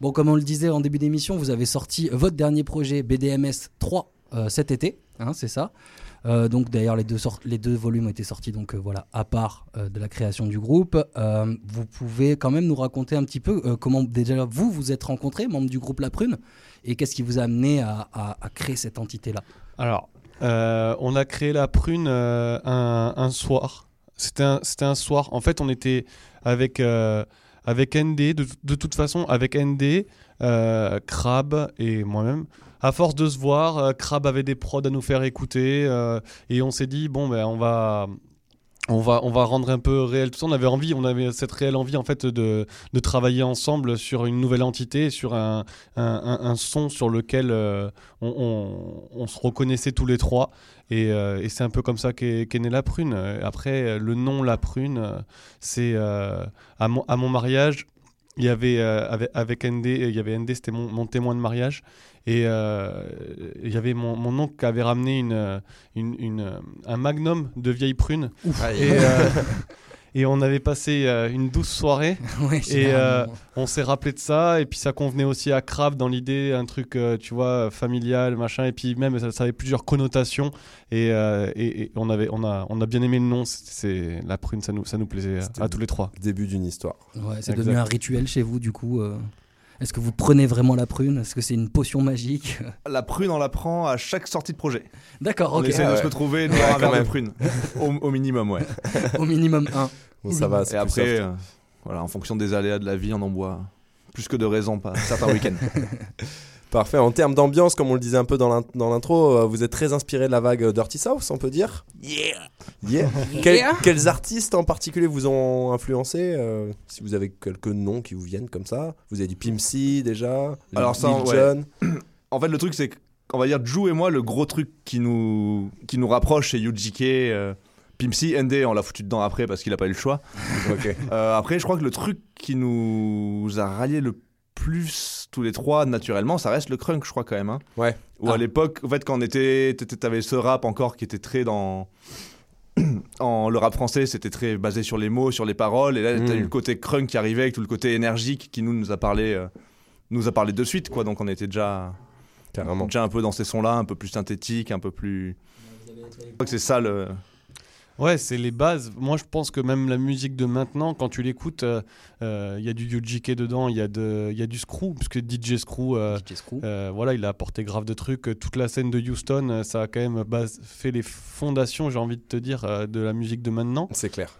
Bon, comme on le disait en début d'émission, vous avez sorti votre dernier projet BDMS 3 euh, cet été, hein, c'est ça. Euh, donc d'ailleurs les deux, les deux volumes ont été sortis donc euh, voilà à part de la création du groupe. Vous pouvez quand même nous raconter un petit peu comment déjà vous vous êtes rencontrés, membres du groupe La Prune, et qu'est-ce qui vous a amené à, créer cette entité là. Alors, on a créé la prune un, soir. C'était un, soir. En fait, on était avec, avec ND, de, toute façon, avec ND, euh, Crab et moi-même. À force de se voir, euh, Crab avait des prods à nous faire écouter euh, et on s'est dit, bon, ben, on va. On va, on va rendre un peu réel tout ça. On avait envie, on avait cette réelle envie en fait de, de travailler ensemble sur une nouvelle entité, sur un, un, son sur lequel euh, on, on- se reconnaissait tous les trois. Et, euh, c'est un peu comme ça qu'est qu'est née la prune. Après, le nom la prune, c'est euh, à, mon, à mon mariage. Il y avait avec, avec ND, il y avait ND, c'était mon, mon témoin de mariage. Et euh, y avait mon, mon oncle qui avait ramené une, euh, une, une, euh, un magnum de vieille prune. Et, euh, et on avait passé euh, une douce soirée. Ouais, Et euh, on s'est rappelé de ça, et puis ça convenait aussi à Crave dans l'idée, un truc, euh, tu vois, familial, machin, et puis même ça, ça avait plusieurs connotations, et, euh, et- et on, avait, on, a, on a bien aimé le nom, c'est- la prune, ça nous, ça nous plaisait à, tous les trois. Début d'une histoire. Ouais, c'est devenu un rituel chez vous du coup. Est-ce que vous prenez vraiment la prune? Est-ce que c'est une potion magique? La prune, on la prend à chaque sortie de projet. D'accord, On ok. essaie Ah de ouais. se retrouver, Ouais, de même. prune. Au, au minimum, ouais. Au minimum un. Bon, ça va. Et après, soft. euh, voilà, en fonction des aléas de la vie, on en boit plus que de raison, pas certains week-ends. Parfait. En termes d'ambiance, comme on le disait un peu dans l'in- dans l'intro, euh, vous êtes très inspiré de la vague euh, Dirty South, on peut dire? Yeah Yeah, Quel- Quels artistes en particulier vous ont influencé euh, Si vous avez quelques noms qui vous viennent comme ça? Vous avez du Pimp C déjà Alors Lil ça, ouais. Jon. En fait, le truc, c'est qu'on va dire, Jou et moi, le gros truc qui nous, qui nous rapproche, c'est UGK. Euh, Pimp C, ND, on l'a foutu dedans après parce qu'il a pas eu le choix. Euh, après, je crois que le truc qui nous a ralliés le plus tous les trois naturellement, ça reste le crunk, je crois quand même. hein. Ouais. Ou Ah. à l'époque, en fait, quand on était, t'avais ce rap encore qui était très dans. En, le rap français, c'était très basé sur les mots, sur les paroles, et là, t'as Mm. eu le côté crunk qui arrivait avec tout le côté énergique qui nous, nous a parlé, euh, nous a parlé de suite, quoi. Donc on était déjà, Carrément. déjà un peu dans ces sons-là, un peu plus synthétique, un peu plus. Je crois que c'est ça le. Ouais, c'est les bases. Moi, je pense que même la musique de maintenant, quand tu l'écoutes, euh, euh, il y a du UGK dedans, il y, a de- y a du Screw, parce que DJ Screw, euh, DJ Screw. Voilà, il a apporté grave de trucs. Toute la scène de Houston, ça a quand même base- fait les fondations, j'ai envie de te dire, de la musique de maintenant. C'est clair.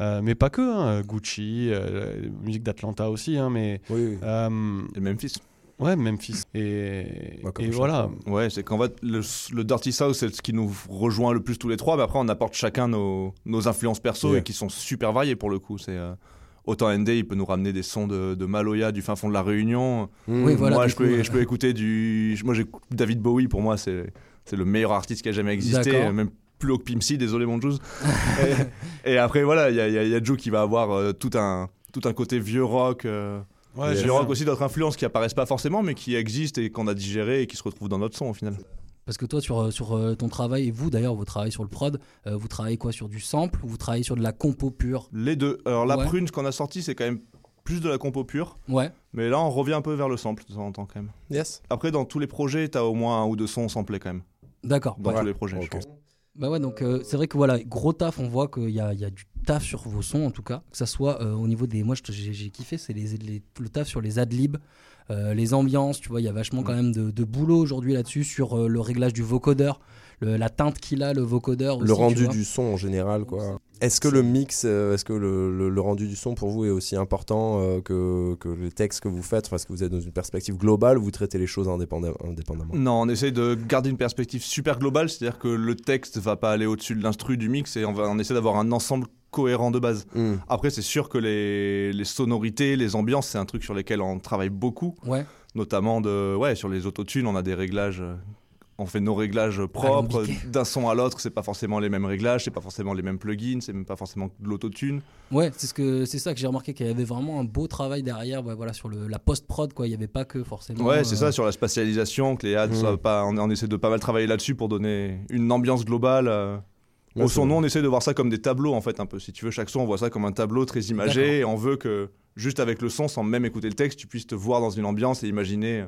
Euh, mais pas que, hein, Gucci, euh, musique d'Atlanta aussi, hein, mais Oui, oui. euh, le Memphis. Ouais, Memphis. Et, Ouais, comme et voilà. Ouais, c'est qu'en fait, le, le Dirty South, c'est ce qui nous rejoint le plus tous les trois, mais après, on apporte chacun nos, nos influences perso Yeah. et qui sont super variées pour le coup. C'est. euh, Autant ND, il peut nous ramener des sons de, de Maloya du fin fond de la Réunion. Mmh. Oui, voilà, moi, je coup, peux, euh, je peux écouter du. Moi, j'écoute David Bowie, pour moi, c'est le meilleur artiste qui a jamais existé. Euh, Même plus haut que Pimp C, désolé, mon Jules. et, et après, voilà, il y a, il y a- il y a Joe qui va avoir euh, tout, un, tout un côté vieux rock. euh, Ouais, j'ai- rock aussi d'autres influences qui apparaissent pas forcément, mais qui existent et qu'on a digéré et qui se retrouvent dans notre son au final. Parce que toi, sur, euh, sur euh, ton travail, et vous d'ailleurs, vous travaillez sur le prod, euh, vous travaillez quoi Sur du sample ou vous travaillez sur de la compo pure? Les deux. Alors, la Ouais. prune, ce qu'on a sorti, c'est quand même plus de la compo pure. Ouais. Mais là, on revient un peu vers le sample de temps en temps quand même. Yes. Après, dans tous les projets, t'as au moins un ou deux sons samplés quand même. D'accord. Dans Ouais. tous les projets, je pense. Bah ouais, donc euh, c'est vrai que voilà, gros taf, on voit qu'il y a, y a du taf sur vos sons en tout cas, que ça soit euh, au niveau des. Moi, j'ai kiffé, c'est les, les- le taf sur les adlibs, euh, les ambiances, tu vois, il y a vachement quand même de, de boulot aujourd'hui là-dessus sur le réglage du vocodeur, le- la teinte qu'il a, le vocodeur. le aussi, rendu du son en général quoi. Est-ce que le mix, euh, est-ce que le, le- le rendu du son pour vous est aussi important euh, que, que les textes que vous faites? Parce que vous êtes dans une perspective globale ou vous traitez les choses indépendam- indépendamment? Non, on essaie de garder une perspective super globale, c'est-à-dire que le texte va pas aller au-dessus de l'instru du mix et on, va, on essaie d'avoir un ensemble cohérent de base. Hmm. Après, c'est sûr que les, les sonorités, les ambiances, c'est un truc sur lesquels on travaille beaucoup, Ouais. notamment de, ouais, sur les autotunes, on a des réglages. Euh, On fait nos réglages propres d'un son à l'autre, c'est pas forcément les mêmes réglages, c'est pas forcément les mêmes plugins, c'est même pas forcément de l'autotune. Ouais, c'est ce que c'est ça que j'ai remarqué qu'il y avait vraiment un beau travail derrière, ouais, voilà, sur le, la post prod quoi. Il y avait pas que forcément. Ouais, c'est euh, ça, sur la spatialisation, que les ads soient pas. On, on essaie de pas mal travailler là-dessus pour donner une ambiance globale. euh, au son, nous, on essaie de voir ça comme des tableaux, en fait, un peu. Si tu veux, chaque son, on voit ça comme un tableau très imagé, et on veut que juste avec le son, sans même écouter le texte, tu puisses te voir dans une ambiance et imaginer.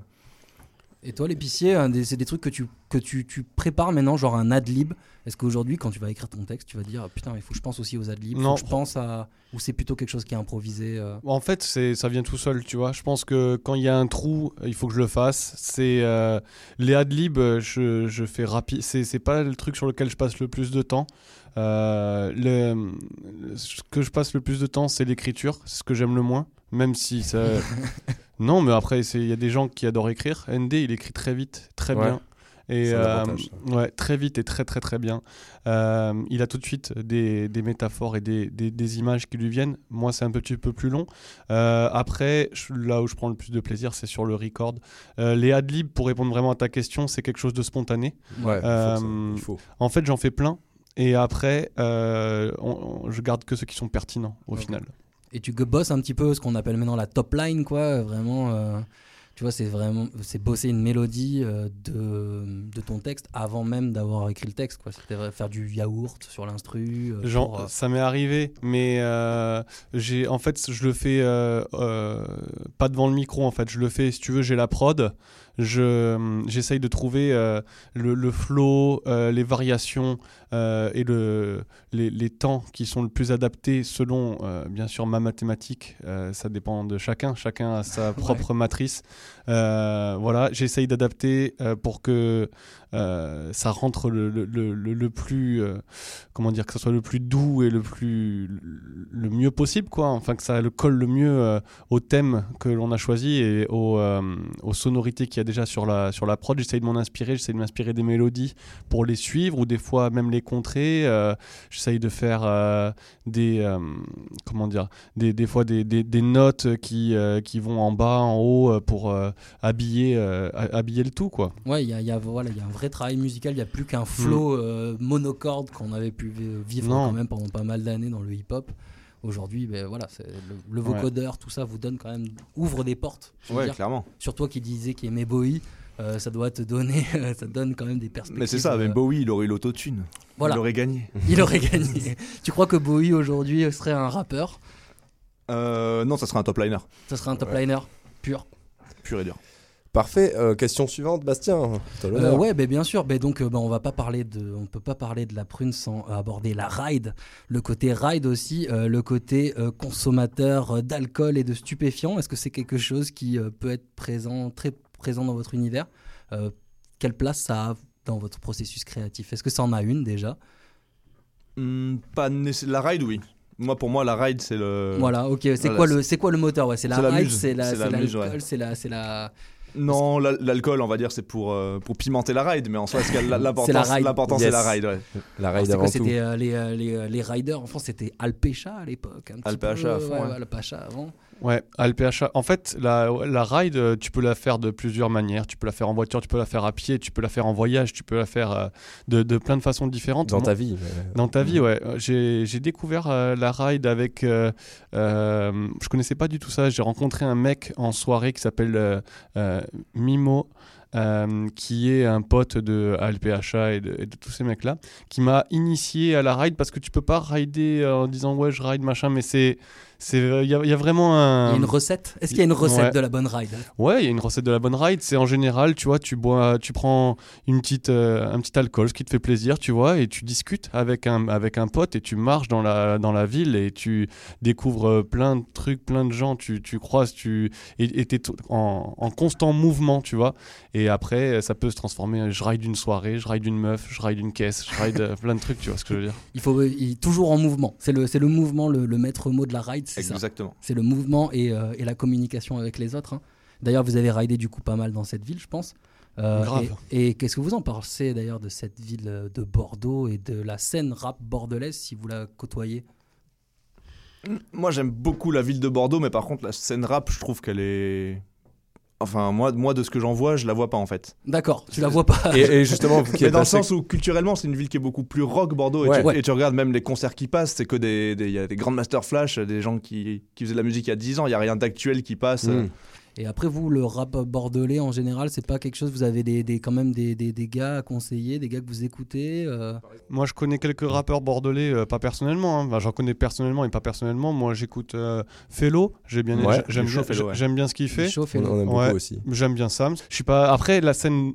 Et toi, l'épicier, c'est des trucs que tu, que tu, tu prépares maintenant, genre un ad-lib. Est-ce qu'aujourd'hui, quand tu vas écrire ton texte, tu vas dire putain, il faut que je pense aussi aux ad-libs faut Non. que je pense à. Ou c'est plutôt quelque chose qui est improvisé euh, En fait, ça vient tout seul, tu vois. Je pense que quand il y a un trou, il faut que je le fasse. C'est euh, les adlibs, euh, je, je fais rapide. C'est c'est pas le truc sur lequel je passe le plus de temps. Euh, le, ce que je passe le plus de temps, c'est l'écriture. C'est ce que j'aime le moins, même si ça. non, mais après, il y a des gens qui adorent écrire. ND, il écrit très vite, très Ouais. bien. Et euh, ouais, très vite et très très très bien. Euh, il a tout de suite des, des métaphores et des, des- des images qui lui viennent. Moi, c'est un petit peu plus long. Euh, après, je- là où je prends le plus de plaisir, c'est sur le record. Euh, les adlibs, pour répondre vraiment à ta question, c'est quelque chose de spontané. Ouais, il faut. En fait, j'en fais plein. Et après, on- on- je garde que ceux qui sont pertinents au final. Et tu bosses un petit peu ce qu'on appelle maintenant la top line, quoi. Vraiment, euh, tu vois, c'est vraiment, c'est bosser une mélodie euh, de, de ton texte avant même d'avoir écrit le texte, quoi. C'était faire du yaourt sur l'instru. euh, Genre, pour, euh, ça m'est arrivé, mais j'ai, en fait, je le fais pas devant le micro. En fait, je le fais. Si tu veux, j'ai la prod. Je, j'essaye de trouver euh, le, le flow, euh, les variations euh, et le, les, les temps qui sont le plus adaptés selon, bien sûr, ma mathématique. Ça dépend de chacun. Chacun a sa propre matrice. Voilà, j'essaye d'adapter pour que ça rentre le, plus, comment dire, que ça soit le plus doux et le plus, le mieux possible, quoi. Enfin, que ça le colle le mieux au thème que l'on a choisi et aux, aux sonorités qu'il y a déjà sur la, sur la prod. J'essaye de m'en inspirer, j'essaye de m'inspirer des mélodies pour les suivre ou des fois même les contrer. Euh, j'essaye de faire euh, des, euh, comment dire, des, des fois des, des, des notes qui, qui vont en bas, en haut pour habiller, ha- habiller le tout, quoi. Ouais, il y a, y a- voilà, y a un vrai travail musical. Il n'y a plus qu'un flow Mm. euh, monocorde qu'on avait pu vi- vivre Non. quand même pendant pas mal d'années dans le hip-hop. Aujourd'hui, ben voilà, le, Ouais. vocodeur, tout ça vous donne quand même ouvre des portes. Ouais, dire. clairement. Sur toi qui disais qu'il aimait Bowie, euh, ça doit te donner, ça te donne quand même des perspectives. Mais c'est ça, mais euh, Bowie, il aurait eu l'autotune. Voilà. Il aurait gagné. il aurait gagné. tu crois que Bowie aujourd'hui serait un rappeur? Euh, non, ça serait un top liner, Ça serait un top liner pur. pur et dur. Parfait. Euh, question suivante, Bastien. Euh, ouais, ben bien sûr. Ben donc, euh, ben, on va pas parler de, on peut pas parler de la prune sans aborder la ride, le côté ride aussi, euh, le côté euh, consommateur euh, d'alcool et de stupéfiants. Est-ce que c'est quelque chose qui euh, peut être présent, très présent dans votre univers? Euh, Quelle place ça a dans votre processus créatif? Est-ce que ça en a une déjà? Hmm, pas nécess- La ride, oui. Moi, pour moi, la ride, c'est le. Voilà, ok. C'est voilà, quoi le, c'est quoi le moteur? Ouais, c'est la ride, c'est la, C'est c'est la muse, l'alcool, ouais. c'est la, c'est la. Non, la- l'alcool, on va dire, c'est pour, euh, pour pimenter la ride, mais en soi, l'important, ride. l'important, Yes. c'est la ride. Ouais. La ride C'était avant quoi tout. Euh, les, euh, les, les riders. En France, c'était Alpecha à l'époque. Alpecha à fond, ouais, ouais. ouais, Alpecha avant. Ouais, LPHA. En fait, la, la ride, euh, tu peux la faire de plusieurs manières. Tu peux la faire en voiture, tu peux la faire à pied, tu peux la faire en voyage, tu peux la faire euh, de, de plein de façons différentes. Dans Moi- ta vie. mais- Dans ta vie, ouais. Euh, J'ai découvert euh, la ride avec. euh, je connaissais pas du tout ça. J'ai rencontré un mec en soirée qui s'appelle Mimo. euh, qui est un pote de ALPHA et de, et de tous ces mecs-là, qui m'a initié à la ride parce que tu peux pas rider en disant ouais je ride machin, mais c'est c'est il y, a- il y a vraiment un Il y a une recette Est-ce qu'il y a une recette Ouais. de la bonne ride? Ouais, il y a une recette de la bonne ride. C'est en général, tu vois, tu bois, tu prends une petite, euh, un petit alcool, ce qui te fait plaisir, tu vois, et tu discutes avec un, avec un pote et tu marches dans la, dans la ville et tu découvres euh, plein de trucs, plein de gens, tu, tu croises, tu, et t'es en, en constant mouvement, tu vois. Et après, ça peut se transformer. Je ride une soirée, je ride une meuf, je ride une caisse, je ride euh, plein de trucs, tu vois ce que je veux dire. Il faut il- toujours en mouvement. C'est le, c'est le mouvement, le, le maître mot de la ride, c'est. Exactement. C'est le mouvement et, euh, et la communication avec les autres. hein. D'ailleurs, vous avez ridé du coup pas mal dans cette ville, je pense. Euh, Grave. Et, et qu'est-ce que vous en pensez d'ailleurs de cette ville euh, de Bordeaux et de la scène rap bordelaise si vous la côtoyez? Moi, j'aime beaucoup la ville de Bordeaux, mais par contre, la scène rap, je trouve qu'elle est. Enfin, moi, moi, de ce que j'en vois, je la vois pas en fait. D'accord, tu la vois pas. Et, et justement, vous qui Mais dans le assez- sens où culturellement, c'est une ville qui est beaucoup plus rock Bordeaux. Ouais. et, tu, Ouais. et tu regardes même les concerts qui passent, c'est que des, des- y a des grandes master flash, des gens qui, qui faisaient de la musique il y a 10 ans. Il y a rien d'actuel qui passe. Mm. Et après, vous, le rap bordelais en général, c'est pas quelque chose. Vous avez des, des- quand même des, des, des gars à conseiller, des gars que vous écoutez. euh, Moi, je connais quelques rappeurs bordelais, euh, pas personnellement. hein. Enfin, J'en connais personnellement et pas personnellement. Moi, j'écoute euh, Fellow. J'ai bien, Ouais, j'aime bien, ouais. ce qu'il fait. chaud, On fait en aime beaucoup Ouais. aussi. J'aime bien Sam. Je suis pas. Après la scène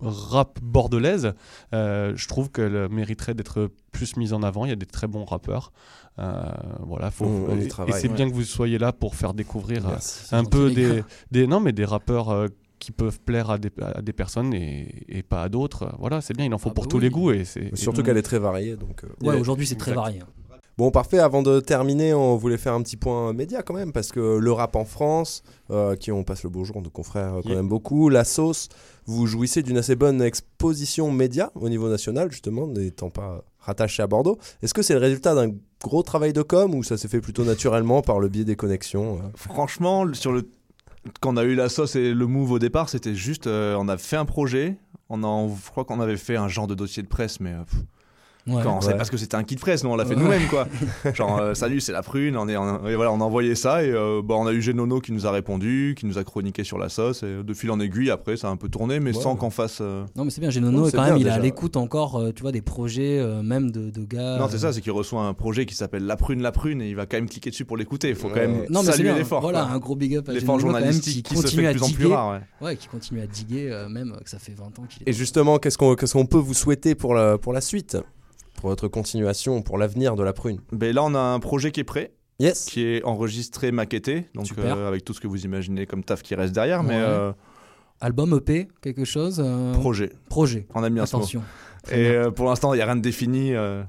rap bordelaise, euh, je trouve qu'elle mériterait d'être plus mise en avant. Il y a des très bons rappeurs. Euh, voilà, faut. On- on y et- et travaille, c'est ouais. bien que vous soyez là pour faire découvrir euh, Merci. un gentil, peu des, non mais des rappeurs euh, qui peuvent plaire à des, à des personnes et, et pas à d'autres. Voilà, c'est bien. Il en faut Ah pour bah tous oui. les goûts et c'est. Surtout et- qu'elle est très variée. Donc, euh, Ouais, aujourd'hui, c'est très varié. Bon, parfait. Avant de terminer, on voulait faire un petit point média quand même, parce que le rap en France, euh, qui on passe le bonjour, nos confrères euh, quand Yeah. même beaucoup, la sauce, vous jouissez d'une assez bonne exposition média au niveau national, justement, n'étant pas rattaché à Bordeaux. Est-ce que c'est le résultat d'un gros travail de com ou ça s'est fait plutôt naturellement par le biais des connexions euh Franchement, sur le quand on a eu la sauce et le move au départ, c'était juste, euh, on a fait un projet. On a, je crois qu'on avait fait un genre de dossier de presse, mais euh, Ouais. quand on sait Ouais. parce que c'était un kit presse, nous on l'a fait Ouais. nous-mêmes quoi. Genre euh, salut, c'est la prune, on est, on, et voilà, on a envoyé ça et euh, bah, on a eu Genono qui nous a répondu, qui nous a chroniqué sur la sauce et de fil en aiguille après ça a un peu tourné, mais Ouais. sans qu'on fasse. euh, Non, mais c'est bien. Genono, Oh, c'est quand bien, même, il est à l'écoute encore, euh, tu vois, des projets, euh, même de, de gars. Non, c'est euh, ça, c'est qu'il reçoit un projet qui s'appelle La Prune, La Prune et il va quand même cliquer dessus pour l'écouter. Il faut quand même Non, mais c'est saluer bien. l'effort. Voilà, quoi. un gros big up à L'effort qui journalistique qui se continue fait à de plus en plus diguer. rare. ouais. Qui continue à diguer, même que ça fait 20 ans qu'il est. Et justement, qu'est-ce qu'on qu'est-ce qu'on peut vous souhaiter pour la, pour la suite? Pour votre continuation, pour l'avenir de la prune Ben là, on a un projet qui est prêt, Yes qui est enregistré, maquetté, donc euh, avec tout ce que vous imaginez comme taf qui reste derrière, mais euh, Album EP, quelque chose euh, projet. Projet. On aime bien ce mot. Attention. Et euh, pour l'instant, il n'y a rien de défini. euh,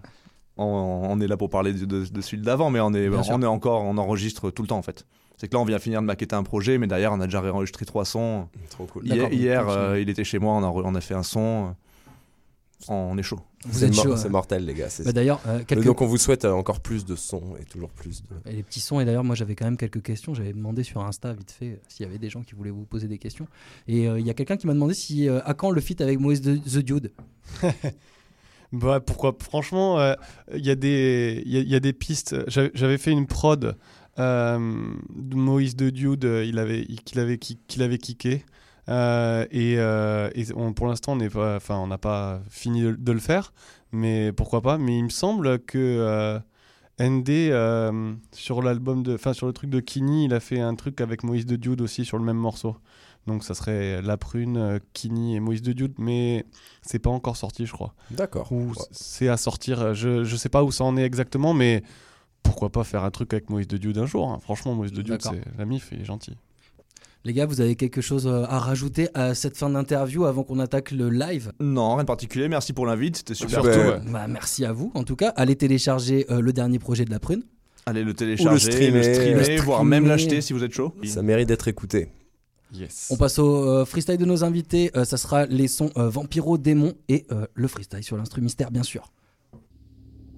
on, on est là pour parler de, de, de celui d'avant, mais on est, Bien sûr. on est encore, on enregistre tout le temps en fait. C'est que là, on vient finir de maqueter un projet, mais derrière, on a déjà réenregistré trois sons. Trop cool. Hier, euh, il était chez moi, a, on a fait un son. On est chaud. Vous C'est êtes mor- chaud. c'est hein. mortel, les gars. c'est- Bah, D'ailleurs, euh, quelques... Donc, on vous souhaite euh, encore plus de sons et toujours plus de. Et les petits sons, et d'ailleurs, moi j'avais quand même quelques questions. J'avais demandé sur Insta vite fait euh, s'il y avait des gens qui voulaient vous poser des questions. Et euh, il y a quelqu'un qui m'a demandé si euh, à quand le feat avec Moïse de- The Dude Bah pourquoi Franchement, euh, il y, a des- il y, a- il y a des pistes. J'avais j'avais fait une prod euh, de Moïse de Dude, il avait, qu'il avait, qu'il avait kické. Euh, et euh, et on- pour l'instant, on enfin, n'a pas fini de, de le faire, mais pourquoi pas Mais il me semble que euh, ND sur l'album de, enfin sur le truc de Kini, il a fait un truc avec Moïse de Dude aussi sur le même morceau. Donc ça serait La Prune, Kini et Moïse de Dude, mais c'est pas encore sorti, je crois D'accord. ou Ouais. c'est à sortir. Je, je sais pas où ça en est exactement, mais pourquoi pas faire un truc avec Moïse de Dude un jour. hein. Franchement, Moïse de Dude, c'est la mif, il est gentil. Les gars, vous avez quelque chose euh, à rajouter à cette fin d'interview avant qu'on attaque le live? Non, rien de particulier. Merci pour l'invite, c'était super. Surtout, ouais. ouais. bah, Merci à vous en tout cas. Allez télécharger euh, le dernier projet de la prune. Allez le télécharger, streamer. le streamer, Le voire même l'acheter si vous êtes chaud. Ça mérite d'être écouté. Yes. On passe au euh, freestyle de nos invités. Euh, ça sera les sons euh, Vampiro, Démon et euh, le freestyle sur l'instru mystère, bien sûr.